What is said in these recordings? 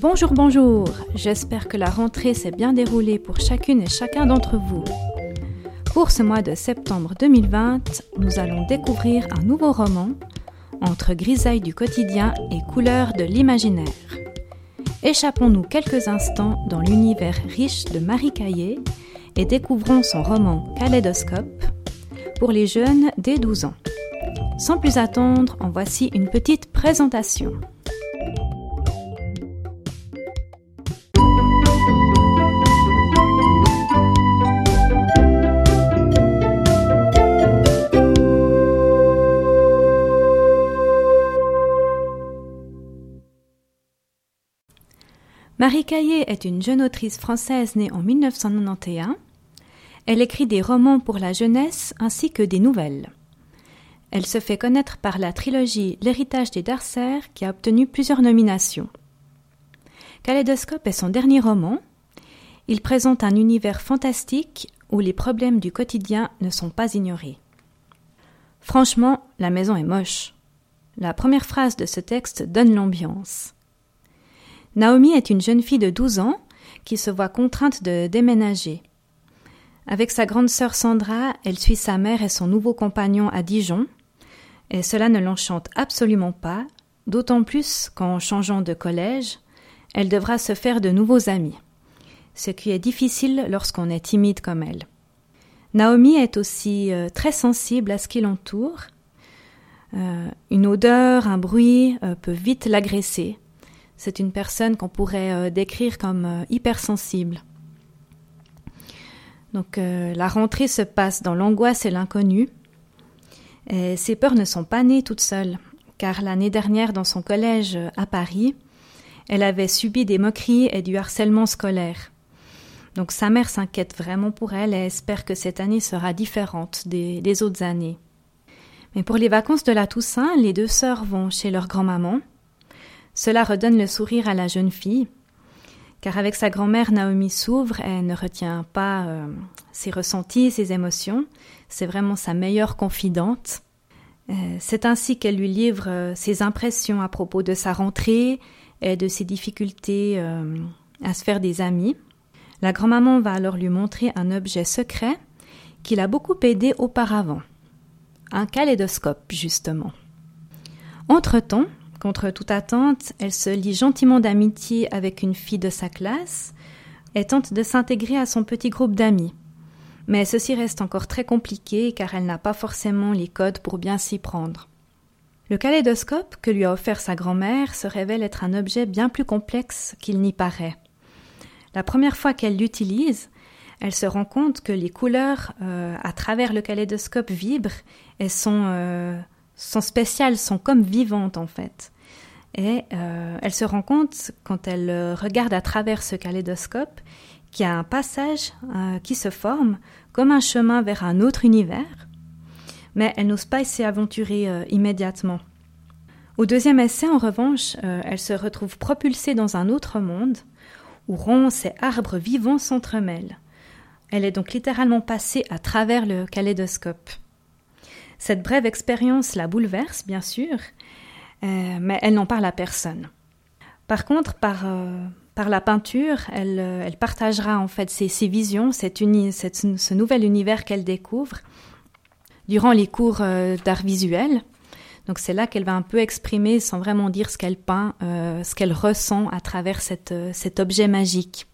Bonjour, bonjour. J'espère que la rentrée s'est bien déroulée pour chacune et chacun d'entre vous. Pour ce mois de septembre 2020, nous allons découvrir un nouveau roman entre grisaille du quotidien et couleurs de l'imaginaire. Échappons-nous quelques instants dans l'univers riche de Marie Caillé et découvrons son roman Kaléidoscope pour les jeunes dès 12 ans. Sans plus attendre, en voici une petite présentation. Marie Caillé est une jeune autrice française née en 1991. Elle écrit des romans pour la jeunesse ainsi que des nouvelles. Elle se fait connaître par la trilogie L'héritage des Darcer qui a obtenu plusieurs nominations. Kaléidoscope est son dernier roman. Il présente un univers fantastique où les problèmes du quotidien ne sont pas ignorés. Franchement, la maison est moche. La première phrase de ce texte donne l'ambiance. Naomi est une jeune fille de 12 ans qui se voit contrainte de déménager. Avec sa grande sœur Sandra, elle suit sa mère et son nouveau compagnon à Dijon, et cela ne l'enchante absolument pas, d'autant plus qu'en changeant de collège, elle devra se faire de nouveaux amis, ce qui est difficile lorsqu'on est timide comme elle. Naomi est aussi euh, très sensible à ce qui l'entoure. Euh, une odeur, un bruit euh, peut vite l'agresser, c'est une personne qu'on pourrait euh, décrire comme euh, hypersensible. Donc euh, la rentrée se passe dans l'angoisse et l'inconnu. Et ces peurs ne sont pas nées toutes seules, car l'année dernière dans son collège à Paris, elle avait subi des moqueries et du harcèlement scolaire. Donc sa mère s'inquiète vraiment pour elle et espère que cette année sera différente des, des autres années. Mais pour les vacances de la Toussaint, les deux sœurs vont chez leur grand-maman cela redonne le sourire à la jeune fille, car avec sa grand-mère, Naomi s'ouvre, elle ne retient pas euh, ses ressentis, ses émotions, c'est vraiment sa meilleure confidente. Euh, c'est ainsi qu'elle lui livre euh, ses impressions à propos de sa rentrée et de ses difficultés à se faire des amis. La grand-maman va alors lui montrer un objet secret qui l'a beaucoup aidé auparavant. Un kaléidoscope, justement. Entre-temps, Contre toute attente, elle se lie gentiment d'amitié avec une fille de sa classe et tente de s'intégrer à son petit groupe d'amis. Mais ceci reste encore très compliqué car elle n'a pas forcément les codes pour bien s'y prendre. Le kaléidoscope que lui a offert sa grand-mère se révèle être un objet bien plus complexe qu'il n'y paraît. La première fois qu'elle l'utilise, elle se rend compte que les couleurs euh, à travers le kaléidoscope vibrent et sont euh, sont spéciales, sont comme vivantes en fait. Et euh, elle se rend compte, quand elle euh, regarde à travers ce kaléidoscope, qu'il y a un passage euh, qui se forme comme un chemin vers un autre univers, mais elle n'ose pas s'y aventurer immédiatement. Au deuxième essai, en revanche, elle se retrouve propulsée dans un autre monde où ronces et arbres vivants s'entremêlent. Elle est donc littéralement passée à travers le kaléidoscope. Cette brève expérience la bouleverse, bien sûr, euh, mais elle n'en parle à personne. Par contre, par, euh, par la peinture, elle, euh, elle, partagera en fait ses, ses visions, cette ce nouvel univers qu'elle découvre durant les cours d'art visuel. Donc c'est là qu'elle va un peu exprimer, sans vraiment dire ce qu'elle peint, ce qu'elle ressent à travers cette, cet objet magique.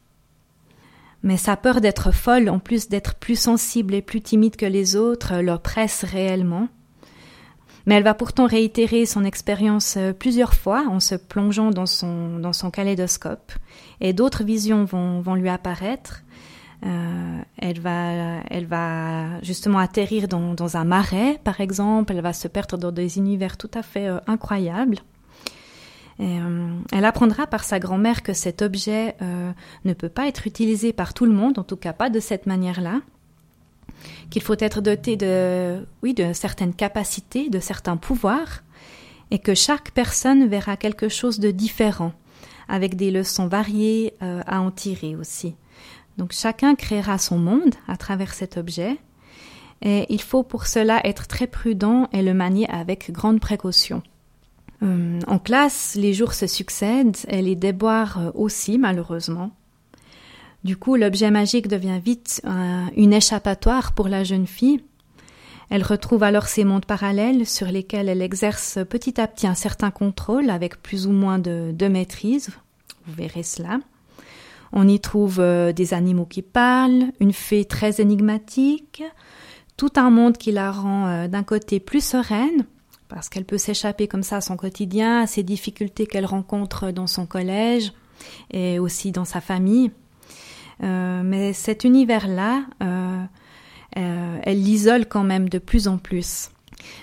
Mais sa peur d'être folle, en plus d'être plus sensible et plus timide que les autres, l'oppresse réellement. Mais elle va pourtant réitérer son expérience euh, plusieurs fois en se plongeant dans son, dans son kaléidoscope. Et d'autres visions vont, vont lui apparaître. Euh, elle, va, elle va justement atterrir dans, dans, un marais, par exemple. Elle va se perdre dans des univers tout à fait euh, incroyables. Euh, elle apprendra par sa grand-mère que cet objet euh, ne peut pas être utilisé par tout le monde, en tout cas pas de cette manière-là, qu'il faut être doté de, oui, de certaines capacités, de certains pouvoirs, et que chaque personne verra quelque chose de différent, avec des leçons variées euh, à en tirer aussi. Donc chacun créera son monde à travers cet objet, et il faut pour cela être très prudent et le manier avec grande précaution. Euh, en classe, les jours se succèdent et les déboires aussi, malheureusement. Du coup, l'objet magique devient vite une échappatoire pour la jeune fille. Elle retrouve alors ces mondes parallèles sur lesquels elle exerce petit à petit un certain contrôle avec plus ou moins de, maîtrise. Vous verrez cela. On y trouve euh, des animaux qui parlent, une fée très énigmatique, tout un monde qui la rend euh, d'un côté plus sereine, parce qu'elle peut s'échapper comme ça à son quotidien, à ses difficultés qu'elle rencontre dans son collège et aussi dans sa famille. Euh, mais cet univers-là, elle l'isole quand même de plus en plus.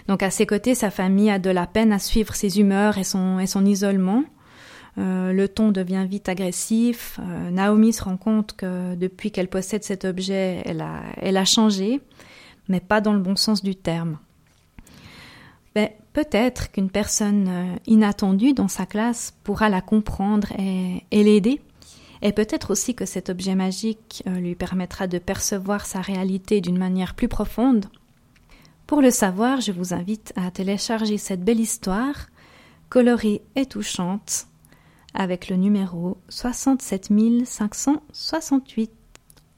Donc à ses côtés, sa famille a de la peine à suivre ses humeurs et son, isolement. Euh, le ton devient vite agressif. Euh, Naomi se rend compte que depuis qu'elle possède cet objet, elle a changé, mais pas dans le bon sens du terme. Mais peut-être qu'une personne euh, inattendue dans sa classe pourra la comprendre et, l'aider. Et peut-être aussi que cet objet magique lui permettra de percevoir sa réalité d'une manière plus profonde. Pour le savoir, je vous invite à télécharger cette belle histoire, colorée et touchante, avec le numéro 67 568.